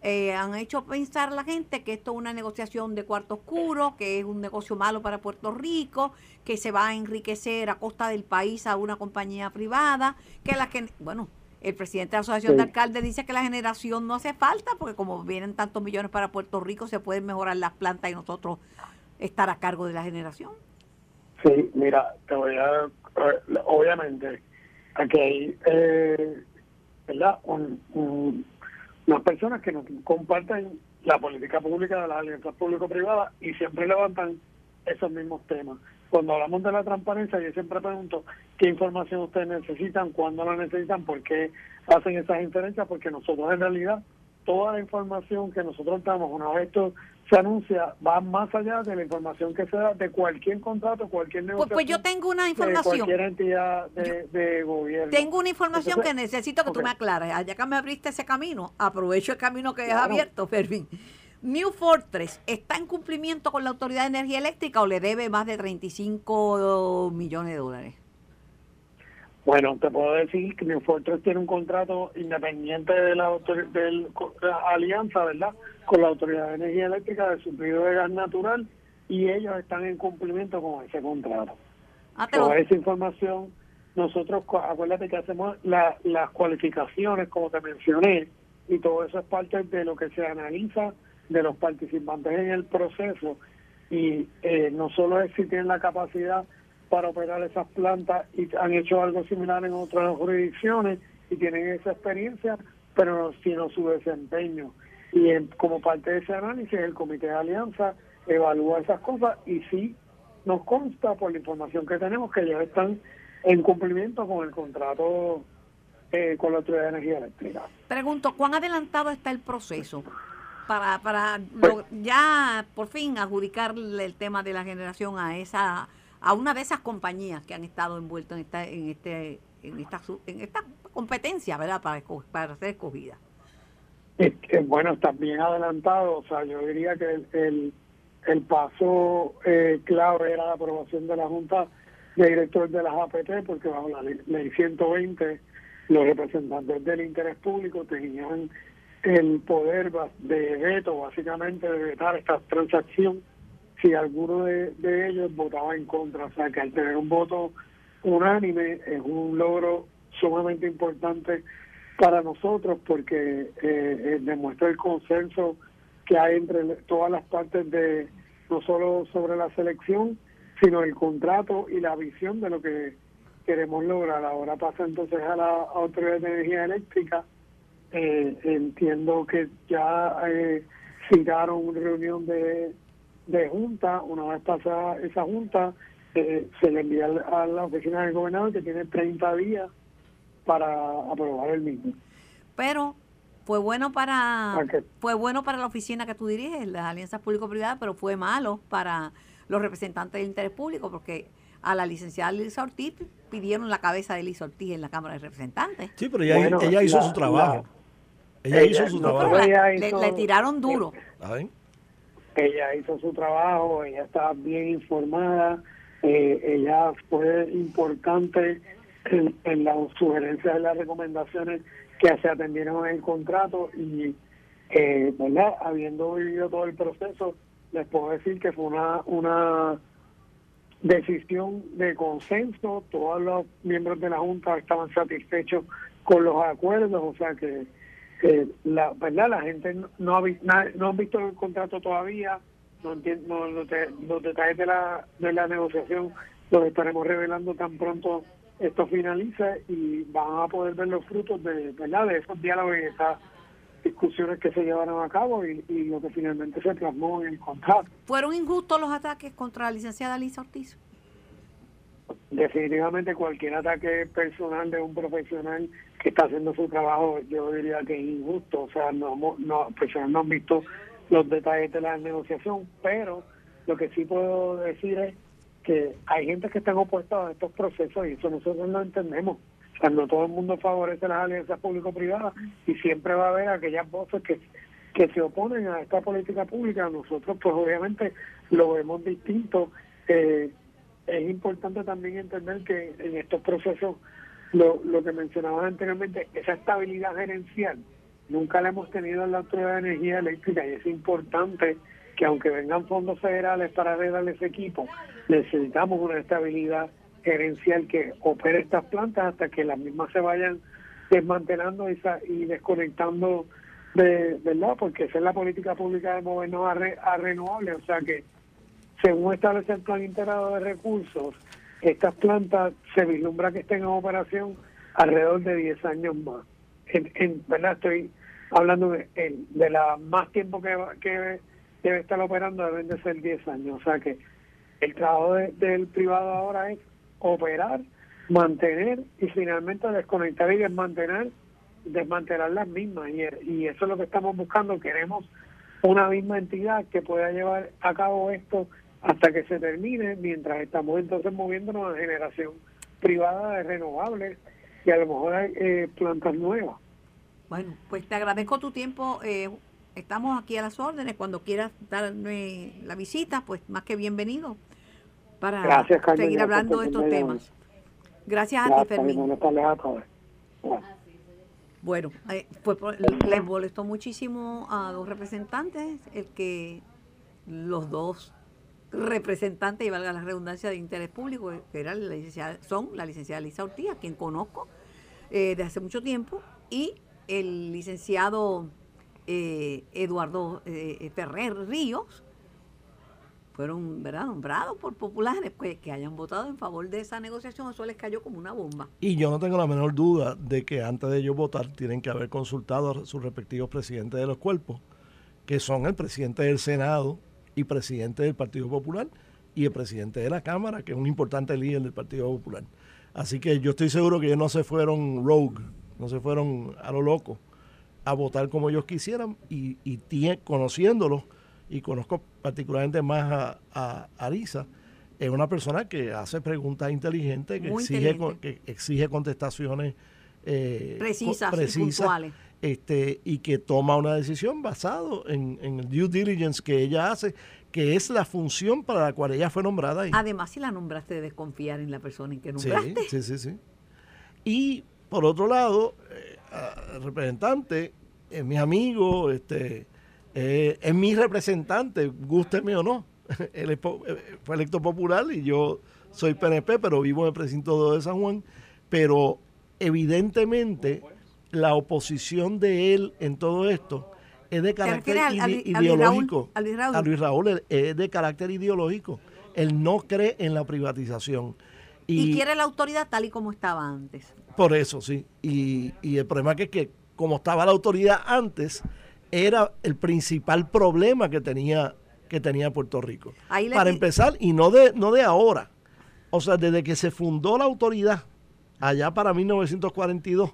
eh, han hecho pensar a la gente que esto es una negociación de cuarto oscuro, que es un negocio malo para Puerto Rico, que se va a enriquecer a costa del país a una compañía privada, que la que, bueno, el presidente de la Asociación de Alcaldes dice que la generación no hace falta, porque como vienen tantos millones para Puerto Rico, se pueden mejorar las plantas y nosotros estar a cargo de la generación. Sí, mira, te voy a, obviamente, aquí hay, eh, ¿verdad? un las personas que nos comparten la política pública de las alianzas público-privadas y siempre levantan esos mismos temas. Cuando hablamos de la transparencia, yo siempre pregunto qué información ustedes necesitan, cuándo la necesitan, por qué hacen esas inferencias, porque nosotros en realidad toda la información que nosotros damos una vez esto se anuncia va más allá de la información que se da de cualquier contrato, cualquier negocio. Pues, pues, yo tengo una información. De cualquier entidad de, gobierno. Tengo una información que necesito que tú me aclares. Allá que me abriste ese camino, aprovecho el camino que es abierto, Fermín. New Fortress está en cumplimiento con la Autoridad de Energía Eléctrica o le debe más de 35 millones de dólares. Bueno, te puedo decir que New Fortress tiene un contrato independiente de la, de la alianza, ¿verdad? Con la Autoridad de Energía Eléctrica de suplido de gas natural y ellos están en cumplimiento con ese contrato. Ah, con esa información, nosotros, acuérdate que hacemos las cualificaciones, como te mencioné, y todo eso es parte de lo que se analiza de los participantes en el proceso. Y eh, no solo es si tienen la capacidad para operar esas plantas y han hecho algo similar en otras jurisdicciones y tienen esa experiencia, pero sino su desempeño. Y como parte de ese análisis, el Comité de Alianza evalúa esas cosas y sí nos consta por la información que tenemos que ya están en cumplimiento con el contrato eh, con la Autoridad de Energía Eléctrica. Pregunto, ¿cuán adelantado está el proceso para, para pues ya por fin adjudicarle el tema de la generación a esa a una de esas compañías que han estado envueltas en esta, en este, en esta, en esta competencia, ¿verdad? Para, para ser escogida. bueno, está bien adelantado. O sea, yo diría que el, el, paso eh, clave era la aprobación de la Junta de Directores de las APT, porque bajo la ley 120 los representantes del interés público tenían el poder de veto, básicamente, de vetar esta transacción si alguno de, ellos votaba en contra. O sea, que al tener un voto unánime es un logro sumamente importante para nosotros porque eh, eh, demuestra el consenso que hay entre todas las partes de no solo sobre la selección, sino el contrato y la visión de lo que queremos lograr. Ahora pasa entonces a la Autoridad de Energía Eléctrica. Eh, entiendo que ya eh, citaron una reunión de, de junta. Una vez pasada esa junta, eh, se le envía a la oficina del gobernador que tiene 30 días para aprobar el mismo. Pero fue bueno para fue bueno para la oficina que tú diriges, las alianzas público-privadas, pero fue malo para los representantes del interés público porque a la licenciada Lisa Ortiz pidieron la cabeza de Lisa Ortiz en la Cámara de Representantes. Sí, pero ella, hizo su trabajo. Ella, hizo su trabajo. le, tiraron duro. Ella hizo su trabajo, ella estaba bien informada, eh, ella fue importante en, en las sugerencias y las recomendaciones que se atendieron en el contrato y, eh, ¿verdad? Habiendo vivido todo el proceso, les puedo decir que fue una, una decisión de consenso, todos los miembros de la Junta estaban satisfechos con los acuerdos, o sea que, la verdad la gente no ha, no ha visto el contrato todavía, no entiendo los, detalles de la, de la negociación los estaremos revelando tan pronto esto finalice y van a poder ver los frutos de, ¿verdad? de esos diálogos y esas discusiones que se llevaron a cabo y, lo que finalmente se plasmó en el contrato. ¿Fueron injustos los ataques contra la licenciada Lisa Ortiz? Definitivamente cualquier ataque personal de un profesional que está haciendo su trabajo, yo diría que es injusto. O sea, no, no, personas no han visto los detalles de la negociación, pero lo que sí puedo decir es que hay gente que están opuestos a estos procesos y eso nosotros no entendemos. O sea, no todo el mundo favorece las alianzas público-privadas y siempre va a haber aquellas voces que, que se oponen a esta política pública. Nosotros, pues obviamente, lo vemos distinto. Eh, es importante también entender que en estos procesos, lo, lo que mencionaba anteriormente, esa estabilidad gerencial, nunca la hemos tenido en la Autoridad de Energía Eléctrica y es importante que aunque vengan fondos federales para arreglar ese equipo, necesitamos una estabilidad gerencial que opere estas plantas hasta que las mismas se vayan desmantelando y, y desconectando de verdad porque esa es la política pública de movernos a, a renovables o sea que según establece el plan integrado de recursos estas plantas se vislumbra que estén en operación alrededor de 10 años más en, verdad estoy hablando de, de la más tiempo que, que debe estar operando deben de ser 10 años o sea que el trabajo del privado ahora es operar, mantener y finalmente desconectar y desmantelar, desmantelar las mismas. Y eso es lo que estamos buscando. Queremos una misma entidad que pueda llevar a cabo esto hasta que se termine, mientras estamos entonces moviéndonos a generación privada de renovables y a lo mejor hay eh, plantas nuevas. Bueno, pues te agradezco tu tiempo. Eh, estamos aquí a las órdenes. Cuando quieras darme la visita, pues más que bienvenido para seguir hablando de estos temas. Gracias a ti, Fermín. Bueno, eh, les molestó muchísimo a dos representantes el que los dos representantes, y valga la redundancia de interés público, que la licenciada, son la licenciada Lisa Ortiz, a quien conozco eh, de hace mucho tiempo, y el licenciado eh, Eduardo Ferrer Ríos, fueron ¿verdad? nombrados por populares pues, que hayan votado en favor de esa negociación, eso les cayó como una bomba. Y yo no tengo la menor duda de que antes de ellos votar tienen que haber consultado a sus respectivos presidentes de los cuerpos, que son el presidente del Senado y presidente del Partido Popular y el presidente de la Cámara, que es un importante líder del Partido Popular. Así que yo estoy seguro que ellos no se fueron rogue, no se fueron a lo loco a votar como ellos quisieran y, y conociéndolos y conozco particularmente más a, a, es una persona que hace preguntas inteligentes, que, Muy exige, inteligente. que exige contestaciones eh, Precisas co- y puntuales. Este, y que toma una decisión basado en, en el due diligence que ella hace, que es la función para la cual ella fue nombrada. ahí. Además, si la nombraste, debes confiar en la persona en que Sí, nombraste. sí, sí, sí. Y por otro lado, eh, el representante es mi amigo, este, eh, es mi representante, gústeme o no. (laughs) Él es eh, fue electo popular y yo soy PNP, pero vivo en el precinto de San Juan. Pero evidentemente la oposición de él en todo esto es de carácter ide- a ideológico. ¿A Luis Raúl? A Luis Raúl es- de carácter ideológico. Él no cree en la privatización. Y, quiere la autoridad tal y como estaba antes. Por eso, sí. Y, y el problema es que, como estaba la autoridad antes, era el principal problema que tenía, que tenía Puerto Rico. Ahí Para empezar, y no de, no de ahora. O sea, desde que se fundó la autoridad, allá para 1942,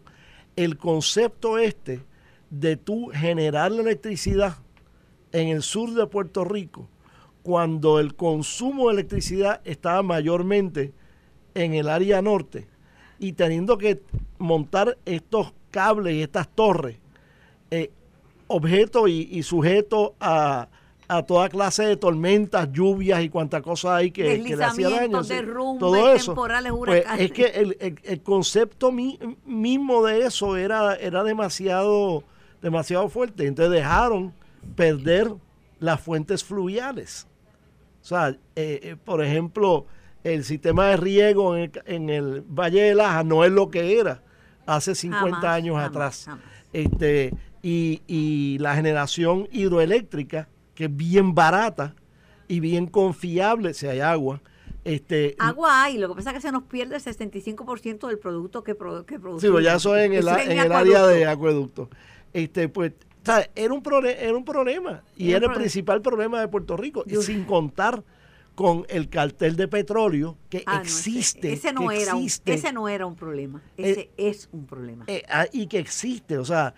el concepto este de tú generar la electricidad en el sur de Puerto Rico, cuando el consumo de electricidad estaba mayormente en el área norte y teniendo que montar estos cables y estas torres, eh, objeto y, y sujeto a, a toda clase de tormentas, lluvias y cuantas cosas hay que, que le hacía daño. Derrumbes, todo eso. temporales, Pues, es que el, el- el concepto mi- mismo de eso era, era demasiado, demasiado fuerte. Entonces dejaron perder las fuentes fluviales. O sea, eh, eh, por ejemplo, el sistema de riego en el, en el Valle de Laja no es lo que era hace 50 Jamás, años jamás, atrás. jamás. Este, y, y la generación hidroeléctrica, que es bien barata y bien confiable si hay agua. Este, Agua hay, lo que pasa es que se nos pierde el 65% del producto que, pro- que Sí, producimos. pues ya eso es en el, Eso en el área de acueducto. Este, pues, ¿sabes? Era un, era un problema. Y Era un era el problema. principal problema de Puerto Rico. Y sin contar con el cartel de petróleo que Ah, no, ese- existe. ese, no que era un, existe, ese no era un problema. Ese es un problema. eh, ah, y que existe. O sea,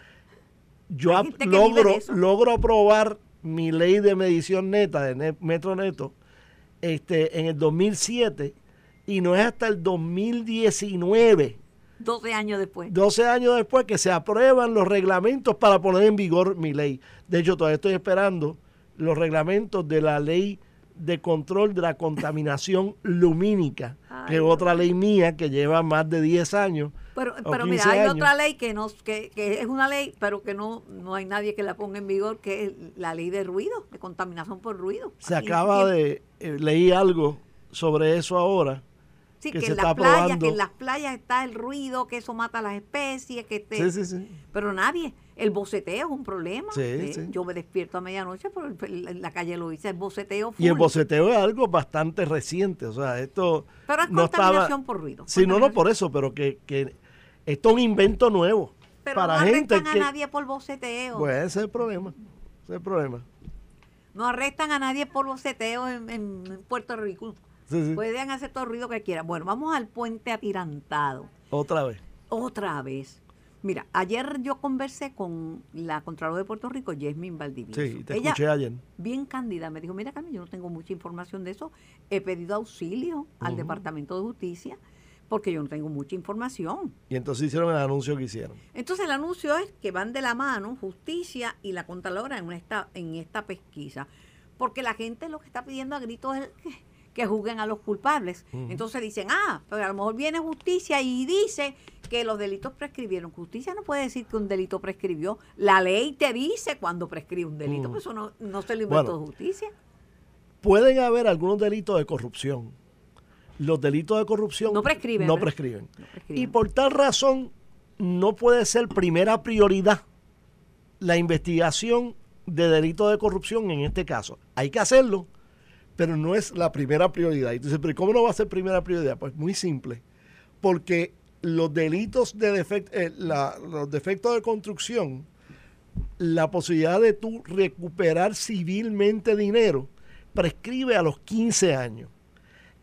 yo logro, logro aprobar mi ley de medición neta, de net- metro neto, este, en el 2007. Y no es hasta el 2019 12 años después. 12 años después que se aprueban los reglamentos para poner en vigor mi ley. De hecho, todavía estoy esperando los reglamentos de la ley de control de la contaminación lumínica, Ay, que es otra ley mía que lleva más de 10 años. Pero, pero 15 mira, hay años. otra ley que, nos, que, que es una ley, pero que no, no hay nadie que la ponga en vigor, que es la ley de ruido, de contaminación por ruido. Se Aquí acaba de, eh, leí algo sobre eso ahora. Sí, que que, se en está las playas, que en las playas está el ruido, que eso mata a las especies, que este, Sí, sí, sí. pero nadie, el boceteo es un problema. Sí, ¿eh? sí. Yo me despierto a medianoche, pero en la calle lo hice, el boceteo Y el full. boceteo es algo bastante reciente, o sea, esto Pero es no contaminación estaba... por ruido. Sí, no, no, por eso, pero que, que esto es un invento nuevo Pero para no gente arrestan que... a nadie por boceteo. Pues ese es el problema, ese es el problema. No arrestan a nadie por boceteo en, en- Puerto Rico. Sí, sí. Pueden hacer todo el ruido que quieran. Bueno, vamos al puente atirantado. Otra vez. Otra vez. Mira, ayer yo conversé con la Contralora de Puerto Rico, Yasmin Valdivieso. Sí, te Ella, escuché ayer. bien cándida, me dijo, mira Carmen, yo no tengo mucha información de eso. He pedido auxilio al Departamento de Justicia porque yo no tengo mucha información. Y entonces hicieron el anuncio que hicieron. Entonces el anuncio es que van de la mano justicia y la Contralora en esta, en esta pesquisa. Porque la gente lo que está pidiendo a gritos es que, que juzguen a los culpables. Entonces dicen, ah, pero a lo mejor viene justicia y dice que los delitos prescribieron. Justicia no puede decir que un delito prescribió. La ley te dice cuando prescribe un delito. Pues eso no, no se lo inventó Bueno. justicia. Pueden haber algunos delitos de corrupción. Los delitos de corrupción No prescriben, No ¿verdad? prescriben. No prescriben. Y por tal razón, no puede ser primera prioridad la investigación de delitos de corrupción en este caso. Hay que hacerlo, pero no es la primera prioridad. Y tú dices, pero ¿cómo no va a ser primera prioridad? Pues muy simple. Porque los delitos de defect- eh, la- los defectos de construcción, la posibilidad de tú recuperar civilmente dinero, prescribe a los 15 años.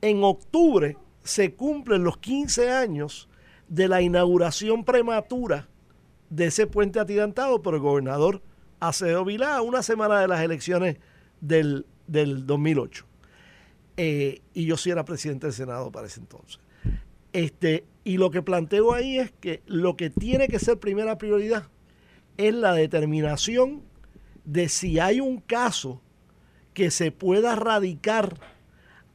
En octubre se cumplen los 15 años de la inauguración prematura de ese puente atirantado por el gobernador Acevedo Vilá, una semana de las elecciones del, del 2008. eh, y yo sí era presidente del Senado para ese entonces. Este, y lo que planteo ahí es que lo que tiene que ser primera prioridad es la determinación de si hay un caso que se pueda radicar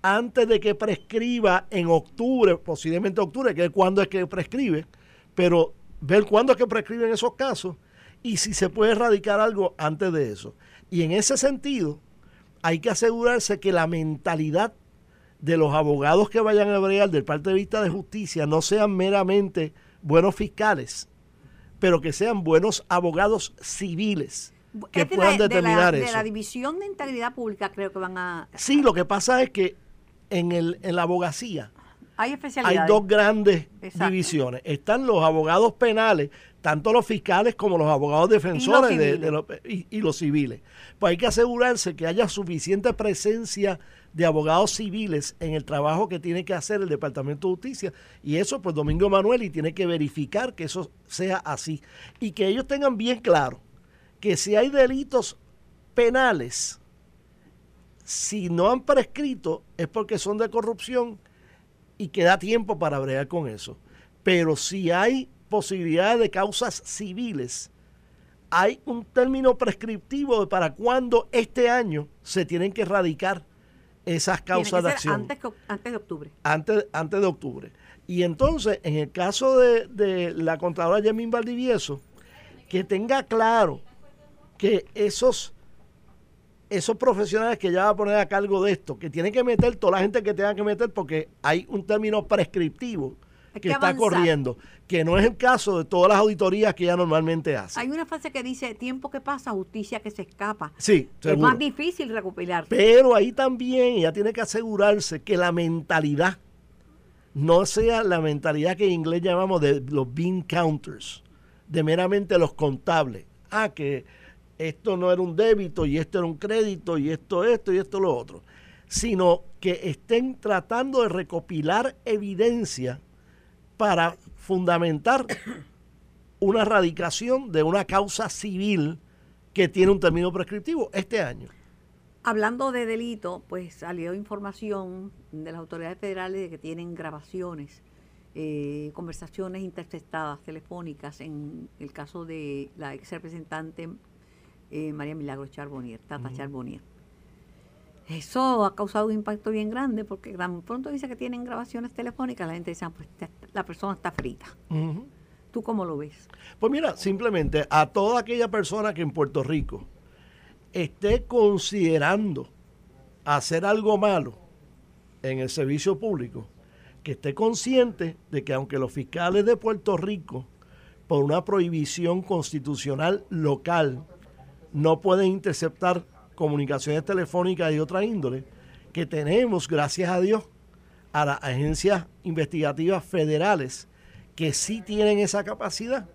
antes de que prescriba en octubre, posiblemente octubre, que es cuando es que prescribe, pero ver cuándo es que prescriben esos casos y si se puede erradicar algo antes de eso. Y en ese sentido, hay que asegurarse que la mentalidad de los abogados que vayan a bregar del parte de vista de justicia no sean meramente buenos fiscales, pero que sean buenos abogados civiles que puedan determinar de eso. De la División de Integridad Pública creo que van a... Sí, lo que pasa es que en, el, en la abogacía hay, especialidades. hay dos grandes divisiones. Están los abogados penales, tanto los fiscales como los abogados defensores y los, de, de los, y, y los civiles. Pues hay que asegurarse que haya suficiente presencia de abogados civiles en el trabajo que tiene que hacer el Departamento de Justicia. Y eso, pues Domingo Manuel, y tiene que verificar que eso sea así. Y que ellos tengan bien claro que si hay delitos penales, si no han prescrito es porque son de corrupción y que da tiempo para bregar con eso. Pero si hay posibilidades de causas civiles, hay un término prescriptivo de para cuándo este año se tienen que erradicar esas causas de acción. Antes, antes, de octubre. Antes, antes de octubre. Y entonces, en el caso de, de la contadora Yemín Valdivieso, que tenga claro que esos, esos profesionales que ya va a poner a cargo de esto, que tienen que meter toda la gente que tenga que meter porque hay un término prescriptivo que, que, está corriendo, que no es el caso de todas las auditorías que ella normalmente hace. Hay una frase que dice, tiempo que pasa, justicia que se escapa. Sí, seguro. Es más difícil recopilar. Pero ahí también ella tiene que asegurarse que la mentalidad no sea la mentalidad que en inglés llamamos de los bean counters, de meramente los contables. Ah, que esto no era un débito y esto era un crédito y esto, esto y esto lo otro. Sino que estén tratando de recopilar evidencia para fundamentar una erradicación de una causa civil que tiene un término prescriptivo este año. Hablando de delito, pues salió información de las autoridades federales de que tienen grabaciones, eh, conversaciones interceptadas telefónicas en el caso de la ex representante eh, María Milagro Charbonnier, Tata uh -huh. Charbonnier. Eso ha causado un impacto bien grande porque tan pronto dice que tienen grabaciones telefónicas, la gente dice, ah, pues la persona está frita. Uh -huh. ¿Tú cómo lo ves? Pues mira, simplemente a toda aquella persona que en Puerto Rico esté considerando hacer algo malo en el servicio público, que esté consciente de que aunque los fiscales de Puerto Rico, por una prohibición constitucional local, no pueden interceptar comunicaciones telefónicas y otra índole, que tenemos, gracias a Dios, a las agencias investigativas federales que sí tienen esa capacidad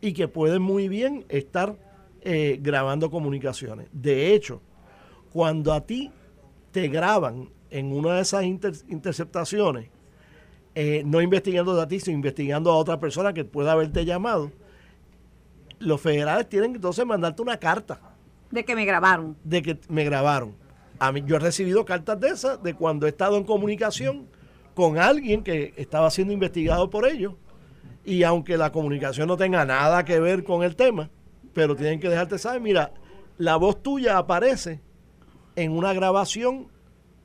y que pueden muy bien estar eh, grabando comunicaciones. De hecho, cuando a ti te graban en una de esas inter interceptaciones, eh, no investigando a ti, sino investigando a otra persona que pueda haberte llamado, los federales tienen que entonces mandarte una carta. De que me grabaron. De que me grabaron. A mí, yo he recibido cartas de esas, de cuando he estado en comunicación con alguien que estaba siendo investigado por ellos, y aunque la comunicación no tenga nada que ver con el tema, pero tienen que dejarte saber, mira, la voz tuya aparece en una grabación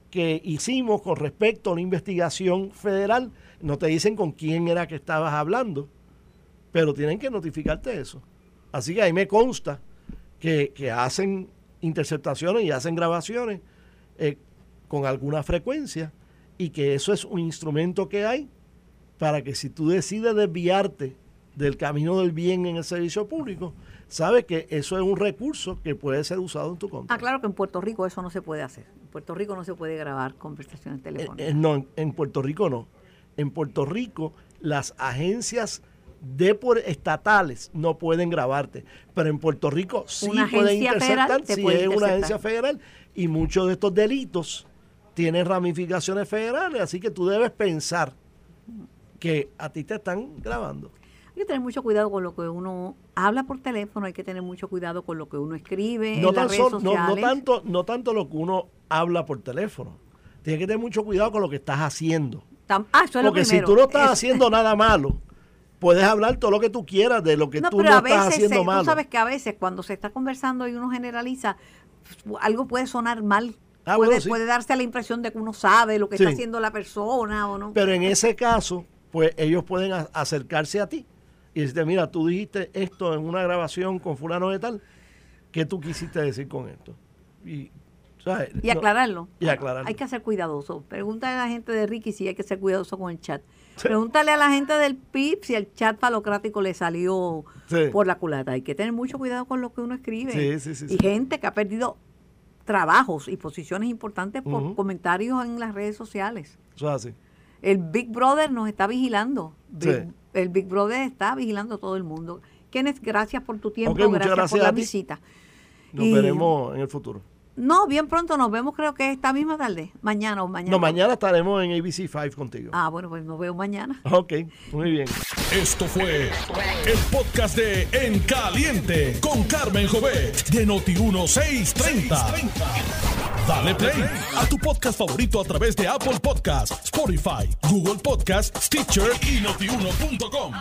que hicimos con respecto a una investigación federal. No te dicen con quién era que estabas hablando, pero tienen que notificarte eso. Así que ahí me consta que, que hacen interceptaciones y hacen grabaciones eh, con alguna frecuencia y que eso es un instrumento que hay para que si tú decides desviarte del camino del bien en el servicio público, sabes que eso es un recurso que puede ser usado en tu contra. Ah, claro que en Puerto Rico eso no se puede hacer. En Puerto Rico no se puede grabar conversaciones telefónicas. Eh, eh, no, en, en, Puerto Rico no. En Puerto Rico las agencias de por estatales no pueden grabarte, pero en Puerto Rico sí pueden interceptar si puede es interceptar. una agencia federal y muchos de estos delitos tienen ramificaciones federales, así que tú debes pensar que a ti te están grabando. Hay que tener mucho cuidado con lo que uno habla por teléfono, hay que tener mucho cuidado con lo que uno escribe no en las redes sociales. No, no, tanto, no tanto lo que uno habla por teléfono. tienes que tener mucho cuidado con lo que estás haciendo. Tam- Ah, eso es lo Porque si tú no estás Es- haciendo nada malo, puedes hablar todo lo que tú quieras de lo que no, tú pero no a estás veces, haciendo se- malo. tú sabes que a veces cuando se está conversando y uno generaliza, pues, algo puede sonar mal. Ah, puede, bueno, sí. puede darse la impresión de que uno sabe lo que Sí. está haciendo la persona o no. Pero en ese caso, pues ellos pueden a- acercarse a ti y decirte, mira, tú dijiste esto en una grabación con fulano de tal, ¿qué tú quisiste decir con esto? Y, ¿sabes? Y aclararlo. y aclararlo. Hay que ser cuidadoso. Pregúntale a la gente de Ricky si hay que ser cuidadoso con el chat. Pregúntale a la gente del PIB si el chat falocrático le salió Sí. por la culata. Hay que tener mucho cuidado con lo que uno escribe. Sí, sí, sí, y gente que ha perdido trabajos y posiciones importantes por comentarios en las redes sociales. Eso es así. El Big Brother nos está vigilando. Sí. Big- El Big Brother está vigilando a todo el mundo. Kenneth, gracias por tu tiempo, gracias, gracias por la visita. Nos Y- veremos en el futuro. No, bien pronto nos vemos, creo que esta misma tarde. Mañana o mañana. No, mañana estaremos en ABC 5 contigo. Ah, bueno, pues nos vemos mañana. Ok, muy bien. Esto fue el podcast de En Caliente con Carmen Jovet de Noti1630. Dale play a tu podcast favorito a través de Apple Podcasts, Spotify, Google Podcasts, Stitcher y notiuno.com.